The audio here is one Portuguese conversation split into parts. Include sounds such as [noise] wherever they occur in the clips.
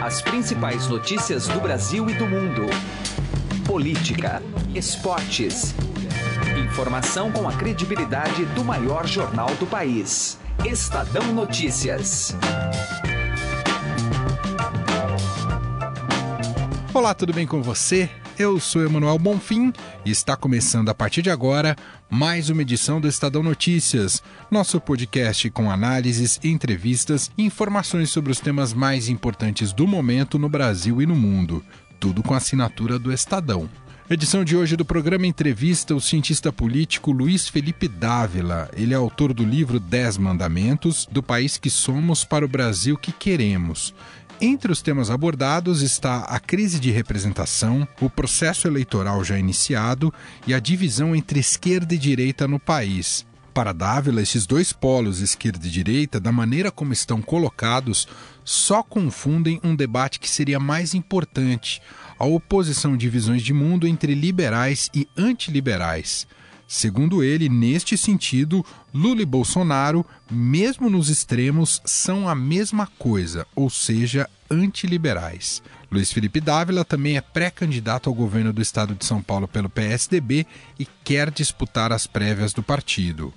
As principais notícias do Brasil e do mundo. Política, esportes. Informação com a credibilidade do maior jornal do país. Estadão Notícias. Olá, tudo bem com você? Eu sou Emanuel Bonfim e está começando a partir de agora mais uma edição do Estadão Notícias, nosso podcast com análises, entrevistas e informações sobre os temas mais importantes do momento no Brasil e no mundo. Tudo com assinatura do Estadão. Edição de hoje do programa entrevista o cientista político Luiz Felipe Dávila. Ele é autor do livro Dez Mandamentos, do país que somos para o Brasil que queremos. Entre os temas abordados está a crise de representação, o processo eleitoral já iniciado e a divisão entre esquerda e direita no país. Para Dávila, esses dois polos, esquerda e direita, da maneira como estão colocados, só confundem um debate que seria mais importante: a oposição de visões de mundo entre liberais e antiliberais. Segundo ele, neste sentido, Lula e Bolsonaro, mesmo nos extremos, são a mesma coisa, ou seja, antiliberais. Luiz Felipe Dávila também é pré-candidato ao governo do estado de São Paulo pelo PSDB e quer disputar as prévias do partido.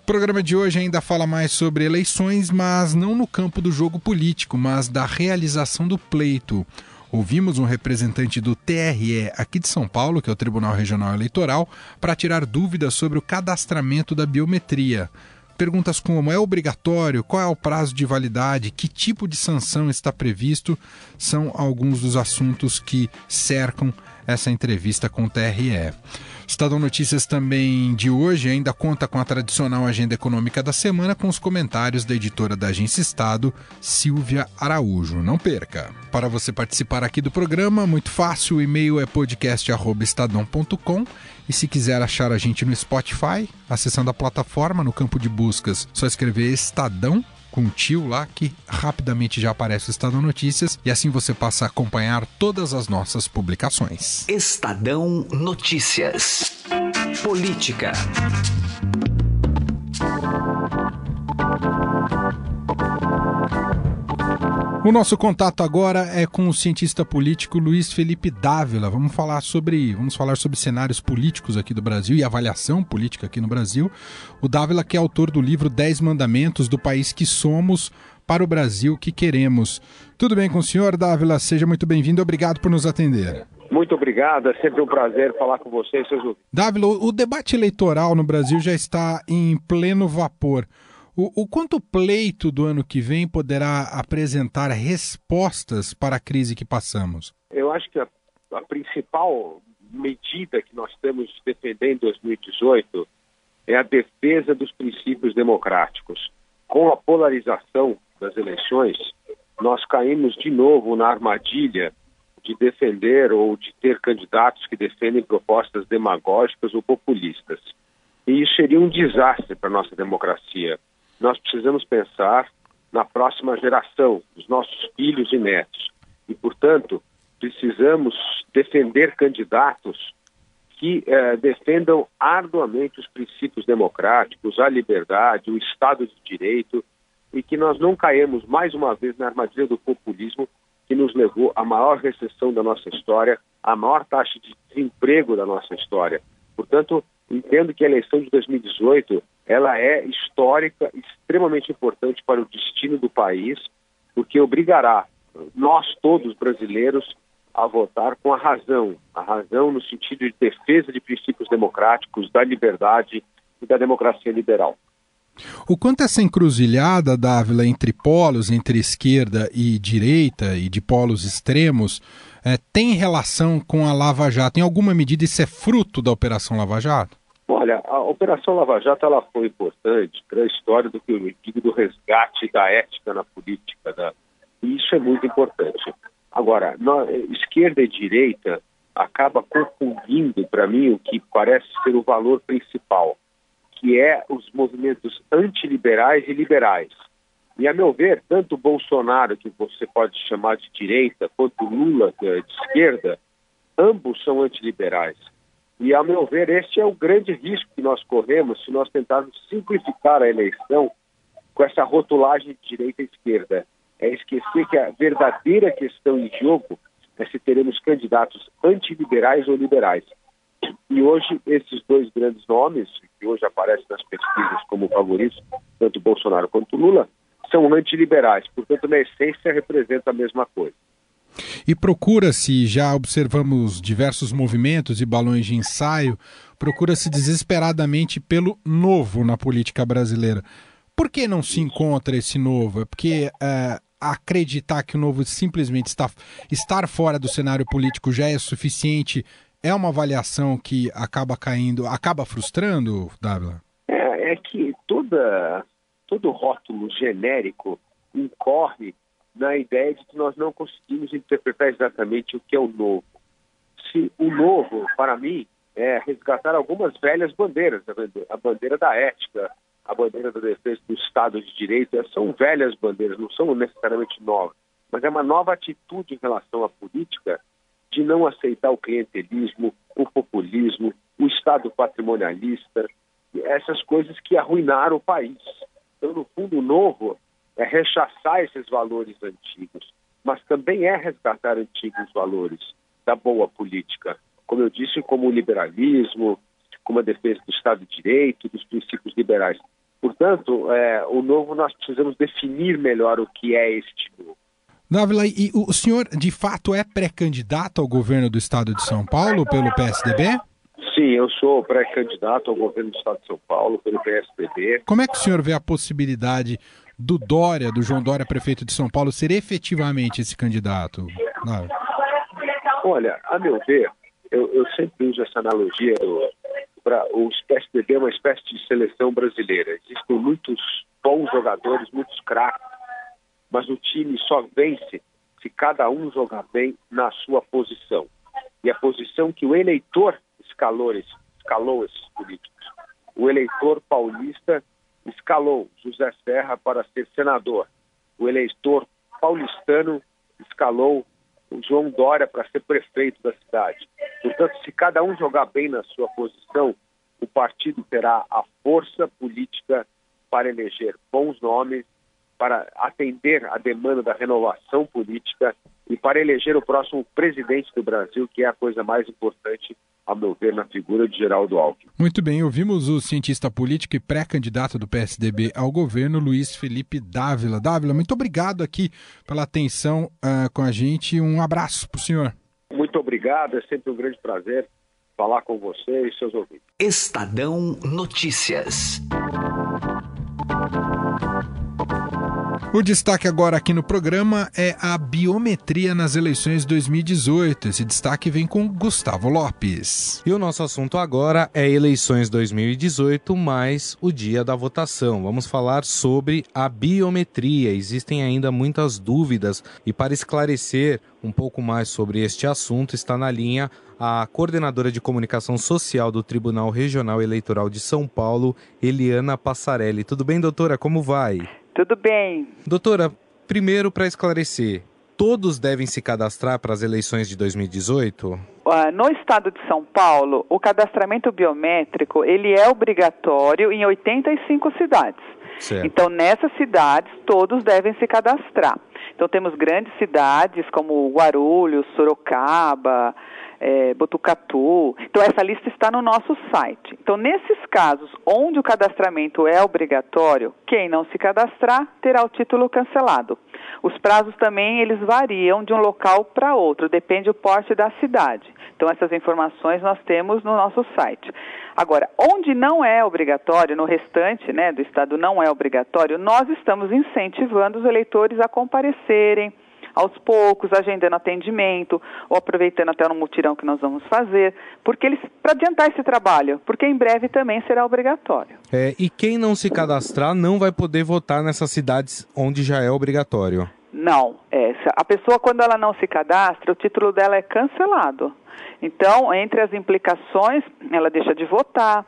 O programa de hoje ainda fala mais sobre eleições, mas não no campo do jogo político, mas da realização do pleito. Ouvimos um representante do TRE aqui de São Paulo, que é o Tribunal Regional Eleitoral, para tirar dúvidas sobre o cadastramento da biometria. Perguntas como é obrigatório, qual é o prazo de validade, que tipo de sanção está previsto, são alguns dos assuntos que cercam essa entrevista com o TRE. Estadão Notícias também de hoje ainda conta com a tradicional agenda econômica da semana com os comentários da editora da Agência Estado, Silvia Araújo. Não perca. Para você participar aqui do programa, muito fácil, o e-mail é podcast@estadão.com e se quiser achar a gente no Spotify, acessando a plataforma no campo de buscas, só escrever Estadão com um tio lá que rapidamente já aparece o Estadão Notícias e assim você passa a acompanhar todas as nossas publicações. Estadão Notícias. Política. O nosso contato agora é com o cientista político Luiz Felipe Dávila. Vamos falar sobre, vamos falar sobre cenários políticos aqui do Brasil e avaliação política aqui no Brasil. O Dávila que é autor do livro Dez Mandamentos do País que Somos para o Brasil que Queremos. Tudo bem com o senhor, Dávila? Seja muito bem-vindo. Obrigado por nos atender. Muito obrigado, é sempre um prazer falar com vocês, seus Dávila, o debate eleitoral no Brasil já está em pleno vapor. O, o quanto o pleito do ano que vem poderá apresentar respostas para a crise que passamos? Eu acho que a, a principal medida que nós estamos defendendo em 2018 é a defesa dos princípios democráticos. Com a polarização das eleições, nós caímos de novo na armadilha de defender ou de ter candidatos que defendem propostas demagógicas ou populistas. E isso seria um desastre para a nossa democracia nós precisamos pensar na próxima geração, dos nossos filhos e netos. E, portanto, precisamos defender candidatos que eh, defendam arduamente os princípios democráticos, a liberdade, o Estado de Direito e que nós não caímos mais uma vez na armadilha do populismo que nos levou à maior recessão da nossa história, à maior taxa de desemprego da nossa história. Portanto, entendo que a eleição de 2018 ela é histórica, extremamente importante para o destino do país, porque obrigará nós todos brasileiros a votar com a razão, a razão no sentido de defesa de princípios democráticos, da liberdade e da democracia liberal. O quanto essa encruzilhada, Dávila, entre polos, entre esquerda e direita e de polos extremos, é, tem relação com a Lava Jato? Em alguma medida isso é fruto da Operação Lava Jato? Olha, a Operação Lava Jato ela foi importante para a história do que eu digo do resgate da ética na política. Da... E isso é muito importante. Agora, na, esquerda e direita acaba confundindo para mim o que parece ser o valor principal, que é os movimentos antiliberais e liberais. E, a meu ver, tanto Bolsonaro, que você pode chamar de direita, quanto Lula, que é de esquerda, ambos são antiliberais. E, a meu ver, este é o grande risco que nós corremos se nós tentarmos simplificar a eleição com essa rotulagem de direita e esquerda. é esquecer que a verdadeira questão em jogo é se teremos candidatos antiliberais ou liberais. E hoje, esses dois grandes nomes, que hoje aparecem nas pesquisas como favoritos, tanto Bolsonaro quanto Lula, são antiliberais. Portanto, na essência, representa a mesma coisa. E procura-se, já observamos diversos movimentos e balões de ensaio, procura-se desesperadamente pelo novo na política brasileira. Por que não se encontra esse novo? É porque é, acreditar que o novo simplesmente está, estar fora do cenário político já é suficiente é uma avaliação que acaba caindo, acaba frustrando, Dávila? É, é que toda, todo rótulo genérico incorre na ideia de que nós não conseguimos interpretar exatamente o que é o novo. Se o novo, para mim, é resgatar algumas velhas bandeiras, a bandeira da ética, a bandeira da defesa do Estado de Direito, são velhas bandeiras, não são necessariamente novas, mas é uma nova atitude em relação à política de não aceitar o clientelismo, o populismo, o Estado patrimonialista, essas coisas que arruinaram o país. Então, no fundo, o novo é rechaçar esses valores antigos, mas também é resgatar antigos valores da boa política, como eu disse, como o liberalismo, como a defesa do Estado de Direito, dos princípios liberais. Portanto, é, o novo nós precisamos definir melhor o que é este novo. Dávila, e o senhor de fato é pré-candidato ao governo do estado de São Paulo pelo PSDB? Sim, eu sou pré-candidato ao governo do estado de São Paulo pelo PSDB. Como é que o senhor vê a possibilidade do Dória, do João Dória, prefeito de São Paulo, ser efetivamente esse candidato? Olha, a meu ver, eu, eu sempre uso essa analogia para o PSDB é uma espécie de seleção brasileira. Existem muitos bons jogadores, muitos craques mas o time só vence se cada um jogar bem na sua posição. E a posição que o eleitor escalou, escalou esses políticos. O eleitor paulista escalou José Serra para ser senador. O eleitor paulistano escalou o João Dória para ser prefeito da cidade. Portanto, se cada um jogar bem na sua posição, o partido terá a força política para eleger bons nomes para atender a demanda da renovação política e para eleger o próximo presidente do Brasil, que é a coisa mais importante, a meu ver, na figura de Geraldo Alckmin. Muito bem, ouvimos o cientista político e pré-candidato do PSDB ao governo, Luiz Felipe Dávila. Dávila, muito obrigado aqui pela atenção uh, com a gente. Um abraço para o senhor. Muito obrigado, é sempre um grande prazer falar com você e seus ouvintes. Estadão Notícias. O destaque agora aqui no programa é a biometria nas eleições 2018. Esse destaque vem com Gustavo Lopes. E o nosso assunto agora é eleições 2018 mais o dia da votação. Vamos falar sobre a biometria. Existem ainda muitas dúvidas e para esclarecer um pouco mais sobre este assunto está na linha a coordenadora de comunicação social do Tribunal Regional Eleitoral de São Paulo, Eliana Passarelli. Tudo bem, doutora? Como vai? Tudo bem. Doutora, primeiro para esclarecer, todos devem se cadastrar para as eleições de 2018? No estado de São Paulo, o cadastramento biométrico ele é obrigatório em 85 cidades. Certo. Então, nessas cidades, todos devem se cadastrar. Então, temos grandes cidades como Guarulhos, Sorocaba, é, Botucatu. Então, essa lista está no nosso site. Então, nesses casos onde o cadastramento é obrigatório, quem não se cadastrar terá o título cancelado. Os prazos também eles variam de um local para outro, depende do porte da cidade. Então, essas informações nós temos no nosso site. Agora, onde não é obrigatório, no restante né, do estado não é obrigatório, nós estamos incentivando os eleitores a comparecerem aos poucos, agendando atendimento, ou aproveitando até no mutirão que nós vamos fazer, porque eles para adiantar esse trabalho, porque em breve também será obrigatório. É, e quem não se cadastrar não vai poder votar nessas cidades onde já é obrigatório. Não, essa. A pessoa quando ela não se cadastra, o título dela é cancelado. Então, entre as implicações, ela deixa de votar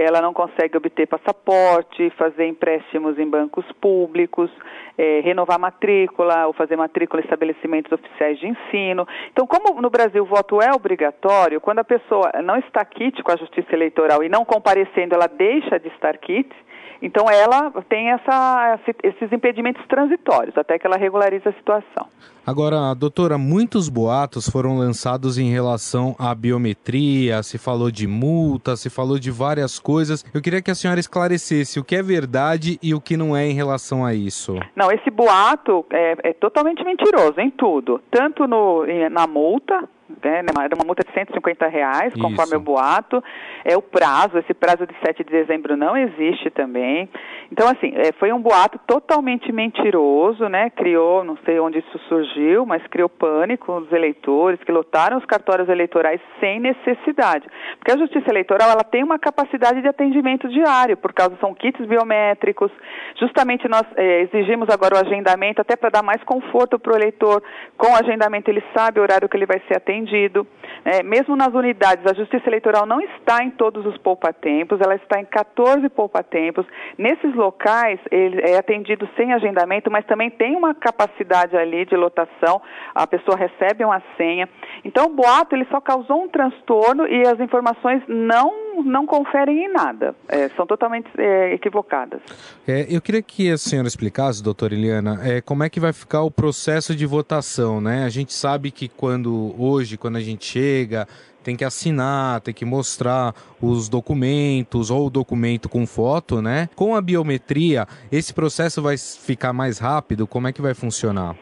ela não consegue obter passaporte, fazer empréstimos em bancos públicos, é, renovar matrícula ou fazer matrícula em estabelecimentos oficiais de ensino. Então, como no Brasil o voto é obrigatório, quando a pessoa não está quite com a justiça eleitoral e não comparecendo, ela deixa de estar quite, Então ela tem essa, esses impedimentos transitórios até que ela regularize a situação. Agora, doutora, muitos boatos foram lançados em relação à biometria, se falou de multa, se falou de várias coisas. Eu queria que a senhora esclarecesse o que é verdade e o que não é em relação a isso. Não, esse boato é, é totalmente mentiroso em tudo, tanto no, na multa, né, era uma multa de 150 reais, conforme Isso. o boato. É o prazo, esse prazo de 7 de dezembro não existe também. Então, assim, é, foi um boato totalmente mentiroso, né? Criou, não sei onde isso surgiu, mas criou pânico nos eleitores que lotaram os cartórios eleitorais sem necessidade. Porque a Justiça Eleitoral, ela tem uma capacidade de atendimento diário, por causa são kits biométricos. Justamente nós é, exigimos agora o agendamento, até para dar mais conforto para o eleitor. Com o agendamento, ele sabe o horário que ele vai ser atendido atendido. É, mesmo nas unidades, a Justiça Eleitoral não está em todos os poupatempos, ela está em 14 poupatempos. Nesses locais, ele é atendido sem agendamento, mas também tem uma capacidade ali de lotação, a pessoa recebe uma senha. Então, o boato ele só causou um transtorno e as informações não não conferem em nada, é, são totalmente é, equivocadas. É, eu queria que a senhora explicasse, doutora Eliana, é, como é que vai ficar o processo de votação, né? A gente sabe que quando hoje, quando a gente chega, tem que assinar, tem que mostrar os documentos ou o documento com foto, né? Com a biometria, esse processo vai ficar mais rápido? Como é que vai funcionar?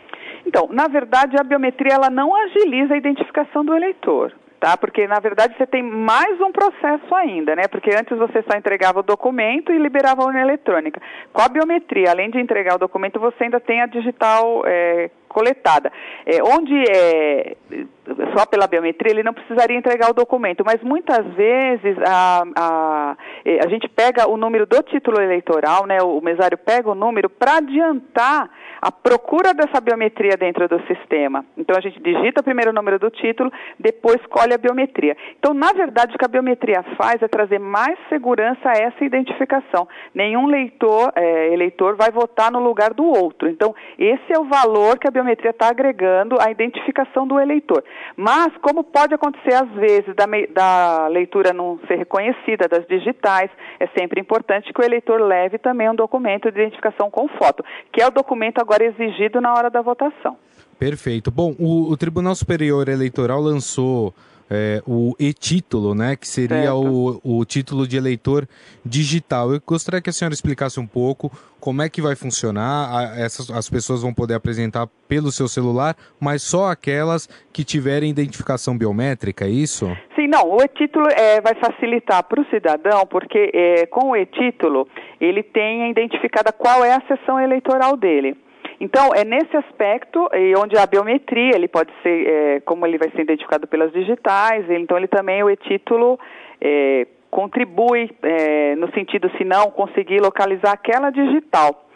Então, na verdade, a biometria ela não agiliza a identificação do eleitor tá? Porque na verdade você tem mais um processo ainda, né? Porque antes você só entregava o documento e liberava a urna eletrônica. Com a biometria, além de entregar o documento, você ainda tem a digital é, coletada. É, onde é só pela biometria, ele não precisaria entregar o documento, mas muitas vezes a, a, é, a gente pega o número do título eleitoral, né, o mesário pega o número para adiantar a procura dessa biometria dentro do sistema. Então a gente digita primeiro o número do título, depois escolhe a biometria. Então, na verdade, o que a biometria faz é trazer mais segurança a essa identificação. Nenhum leitor, é, eleitor vai votar no lugar do outro. Então, esse é o valor que a biometria está agregando à identificação do eleitor. Mas, como pode acontecer às vezes da, da leitura não ser reconhecida, das digitais, é sempre importante que o eleitor leve também um documento de identificação com foto, que é o documento agora exigido na hora da votação. Perfeito. Bom, o, o Tribunal Superior Eleitoral lançou é, o e-título, né, que seria o, o título de eleitor digital. Eu gostaria que a senhora explicasse um pouco como é que vai funcionar. Essas, as pessoas vão poder apresentar pelo seu celular, mas só aquelas que tiverem identificação biométrica, é isso? Sim, não. O e-título é, vai facilitar para o cidadão, porque é, com o e-título ele tem identificada qual é a sessão eleitoral dele. Então, é nesse aspecto, e onde a biometria, ele pode ser, é, como ele vai ser identificado pelas digitais, então ele também, o e-título, é, contribui é, no sentido, se não conseguir localizar aquela digital.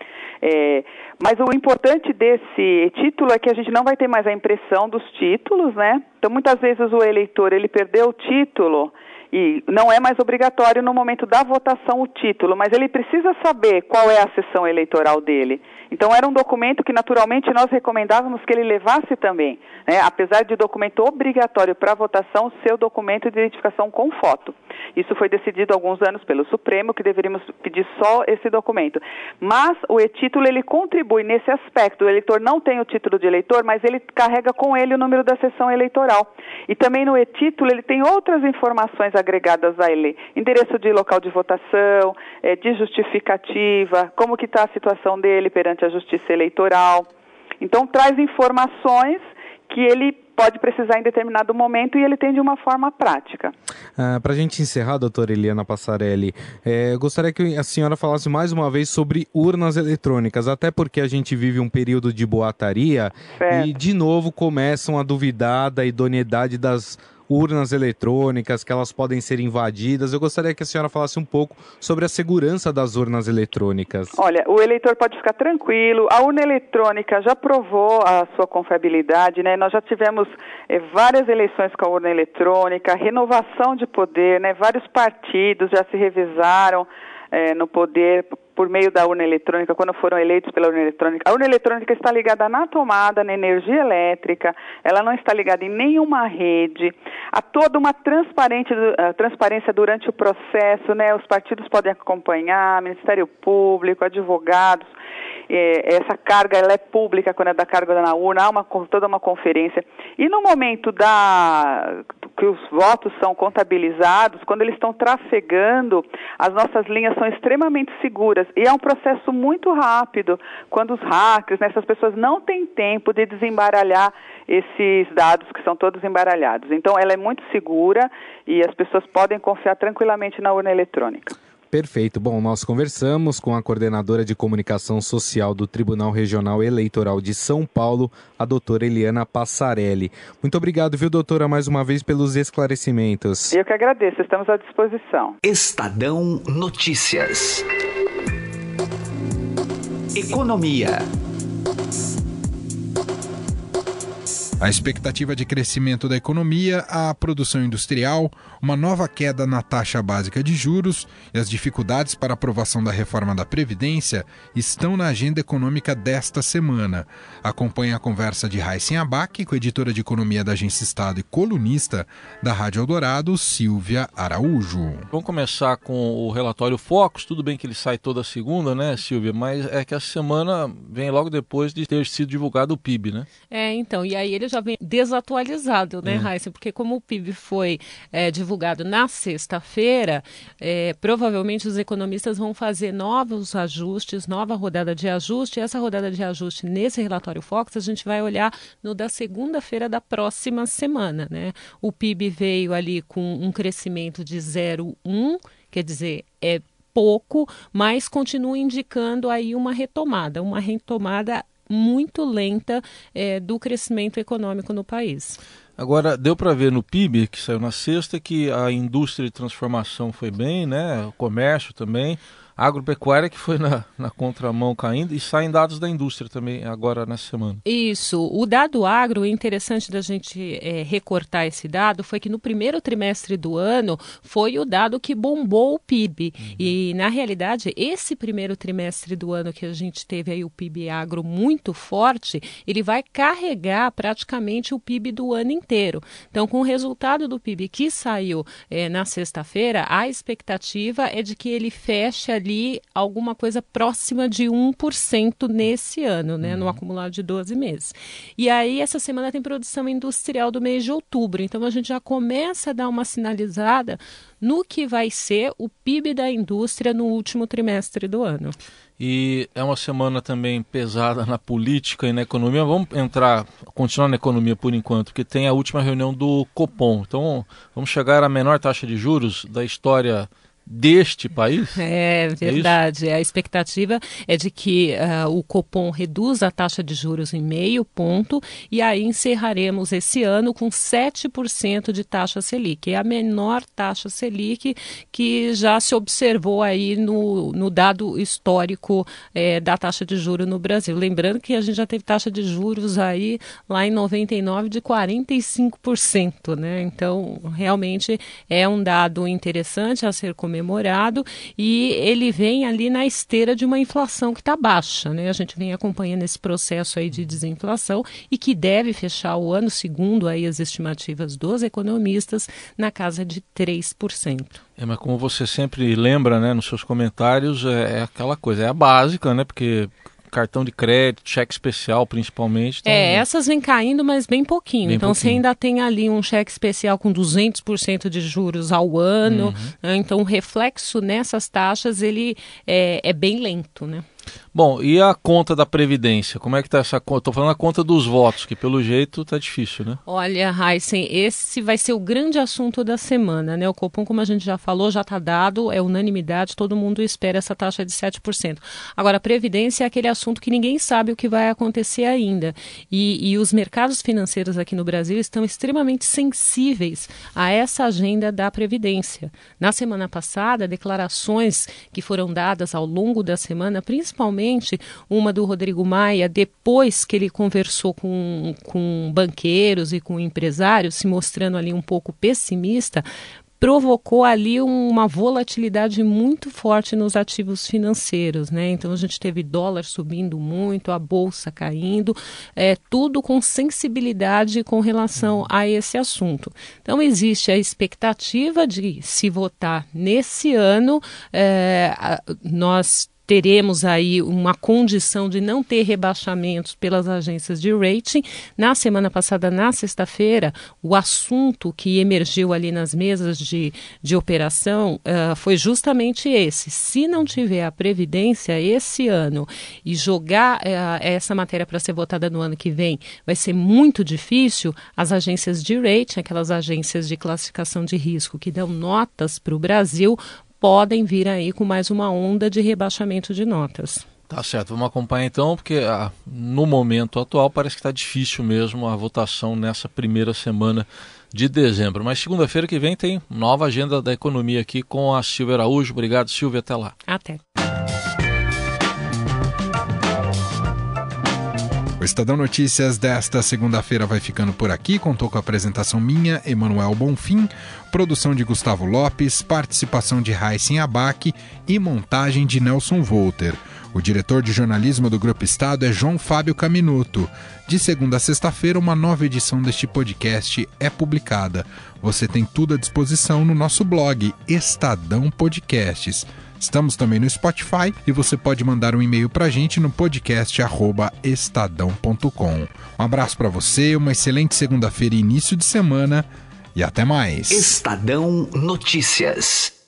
É, mas o importante desse título é que a gente não vai ter mais a impressão dos títulos, né? Então, muitas vezes o eleitor, ele perdeu o título e não é mais obrigatório no momento da votação o título, mas ele precisa saber qual é a sessão eleitoral dele. Então era um documento que naturalmente nós recomendávamos que ele levasse também, né? apesar de documento obrigatório para votação, seu documento de identificação com foto. Isso foi decidido há alguns anos pelo Supremo que deveríamos pedir só esse documento. Mas o e-título ele contribui nesse aspecto. O eleitor não tem o título de eleitor, mas ele carrega com ele o número da sessão eleitoral. E também no e-título ele tem outras informações agregadas a ele: endereço de local de votação, é, de justificativa, como que está a situação dele perante a Justiça Eleitoral. Então traz informações que ele pode precisar em determinado momento e ele tem de uma forma prática. Ah, Para a gente encerrar, doutora Eliana Passarelli, é, gostaria que a senhora falasse mais uma vez sobre urnas eletrônicas, até porque a gente vive um período de boataria certo. e, de novo, começam a duvidar da idoneidade das urnas eletrônicas, que elas podem ser invadidas. Eu gostaria que a senhora falasse um pouco sobre a segurança das urnas eletrônicas. Olha, o eleitor pode ficar tranquilo. A urna eletrônica já provou a sua confiabilidade, né? Nós já tivemos é, várias eleições com a urna eletrônica, renovação de poder, né? Vários partidos já se revisaram é, no poder por meio da urna eletrônica, quando foram eleitos pela urna eletrônica. A urna eletrônica está ligada na tomada, na energia elétrica, ela não está ligada em nenhuma rede. Há toda uma uh, transparência durante o processo, né? Os partidos podem acompanhar, Ministério Público, advogados. É, essa carga ela é pública quando é da carga na urna, há uma, toda uma conferência. E no momento da que os votos são contabilizados, quando eles estão trafegando, as nossas linhas são extremamente seguras e é um processo muito rápido. Quando os hackers, né, essas pessoas não têm tempo de desembaralhar esses dados que são todos embaralhados. Então, ela é muito segura e as pessoas podem confiar tranquilamente na urna eletrônica. Perfeito. Bom, nós conversamos com a coordenadora de comunicação social do Tribunal Regional Eleitoral de São Paulo, a doutora Eliana Passarelli. Muito obrigado, viu, doutora, mais uma vez pelos esclarecimentos. Eu que agradeço, estamos à disposição. Estadão Notícias. Economia. A expectativa de crescimento da economia, a produção industrial, uma nova queda na taxa básica de juros e as dificuldades para a aprovação da reforma da Previdência estão na agenda econômica desta semana. Acompanhe a conversa de Raíssen Abac com a editora de economia da Agência Estado e colunista da Rádio Eldorado, Silvia Araújo. Vamos começar com o relatório Focus. Tudo bem que ele sai toda segunda, né, Silvia? Mas é que essa semana vem logo depois de ter sido divulgado o PIB, né? É, então. E aí ele já vem desatualizado, né, é. Heisen? Porque como o PIB foi é, divulgado na sexta-feira, é, provavelmente os economistas vão fazer novos ajustes, nova rodada de ajuste. E essa rodada de ajuste nesse relatório Fox, a gente vai olhar no da segunda-feira da próxima semana, né? O PIB veio ali com um crescimento de 0,1, quer dizer, é pouco, mas continua indicando aí uma retomada, uma retomada muito lenta é, do crescimento econômico no país. Agora, deu para ver no PIB, que saiu na sexta, que a indústria de transformação foi bem, né? o comércio também agropecuária que foi na, na contramão caindo e saem dados da indústria também agora nessa semana. Isso. O dado agro, interessante da gente é, recortar esse dado, foi que no primeiro trimestre do ano foi o dado que bombou o PIB. Uhum. E, na realidade, esse primeiro trimestre do ano que a gente teve aí o PIB agro muito forte, ele vai carregar praticamente o PIB do ano inteiro. Então, com o resultado do PIB que saiu é, na sexta-feira, a expectativa é de que ele feche ali ali alguma coisa próxima de 1% nesse ano, né, no uhum. acumulado de 12 meses. E aí, essa semana tem produção industrial do mês de outubro, então a gente já começa a dar uma sinalizada no que vai ser o PIB da indústria no último trimestre do ano. E é uma semana também pesada na política e na economia. Vamos entrar, continuar na economia por enquanto, porque tem a última reunião do Copom. Então, vamos chegar à menor taxa de juros da história deste país? [laughs] É, é verdade. É a expectativa é de que uh, o Copom reduza a taxa de juros em meio ponto e aí encerraremos esse ano com 7% de taxa Selic. É a menor taxa Selic que já se observou aí no, no dado histórico é, da taxa de juros no Brasil. Lembrando que a gente já teve taxa de juros aí lá em 99 de 45%, né? Então, realmente é um dado interessante a ser comentado comemorado e ele vem ali na esteira de uma inflação que está baixa. Né? A gente vem acompanhando esse processo aí de desinflação e que deve fechar o ano, segundo aí as estimativas dos economistas, na casa de 3%. É, mas como você sempre lembra né, nos seus comentários, é, é aquela coisa, é a básica, né? Porque cartão de crédito, cheque especial principalmente. Então... É, essas vêm caindo, mas bem pouquinho. Bem então pouquinho. você ainda tem ali um cheque especial com 200% de juros ao ano. Uhum. Né? Então o reflexo nessas taxas ele é, é bem lento, né? Bom, e a conta da Previdência? Como é que está essa conta? Estou falando a conta dos votos, que pelo jeito está difícil, né? Olha, Heisen, esse vai ser o grande assunto da semana, né? O Copom, como a gente já falou, já está dado, é unanimidade, todo mundo espera essa taxa de 7%. Agora, a Previdência é aquele assunto que ninguém sabe o que vai acontecer ainda. E, e os mercados financeiros aqui no Brasil estão extremamente sensíveis a essa agenda da Previdência. Na semana passada, declarações que foram dadas ao longo da semana, principalmente uma do Rodrigo Maia, depois que ele conversou com, com banqueiros e com empresários, se mostrando ali um pouco pessimista, provocou ali uma volatilidade muito forte nos ativos financeiros, né? Então a gente teve dólar subindo muito, a bolsa caindo, é, tudo com sensibilidade com relação a esse assunto. Então existe a expectativa de se votar nesse ano, é, nós teremos aí uma condição de não ter rebaixamentos pelas agências de rating. Na semana passada, na sexta-feira, o assunto que emergiu ali nas mesas de, de operação uh, foi justamente esse. Se não tiver a Previdência esse ano e jogar uh, essa matéria para ser votada no ano que vem, vai ser muito difícil. As agências de rating, aquelas agências de classificação de risco que dão notas para o Brasil, podem vir aí com mais uma onda de rebaixamento de notas. Tá certo, vamos acompanhar então, porque ah, no momento atual parece que está difícil mesmo a votação nessa primeira semana de dezembro. Mas segunda-feira que vem tem nova agenda da economia aqui com a Silvia Araújo. Obrigado, Silvia. Até lá. Até. O Estadão Notícias desta segunda-feira vai ficando por aqui. Contou com a apresentação minha, Emanuel Bonfim, produção de Gustavo Lopes, participação de Raíssen Abac e montagem de Nelson Volter. O diretor de jornalismo do Grupo Estado é João Fábio Caminuto. De segunda a sexta-feira, uma nova edição deste podcast é publicada. Você tem tudo à disposição no nosso blog Estadão Podcasts. Estamos também no Spotify e você pode mandar um e-mail para a gente no podcast estadão.com. Um abraço para você, uma excelente segunda-feira e início de semana e até mais. Estadão Notícias.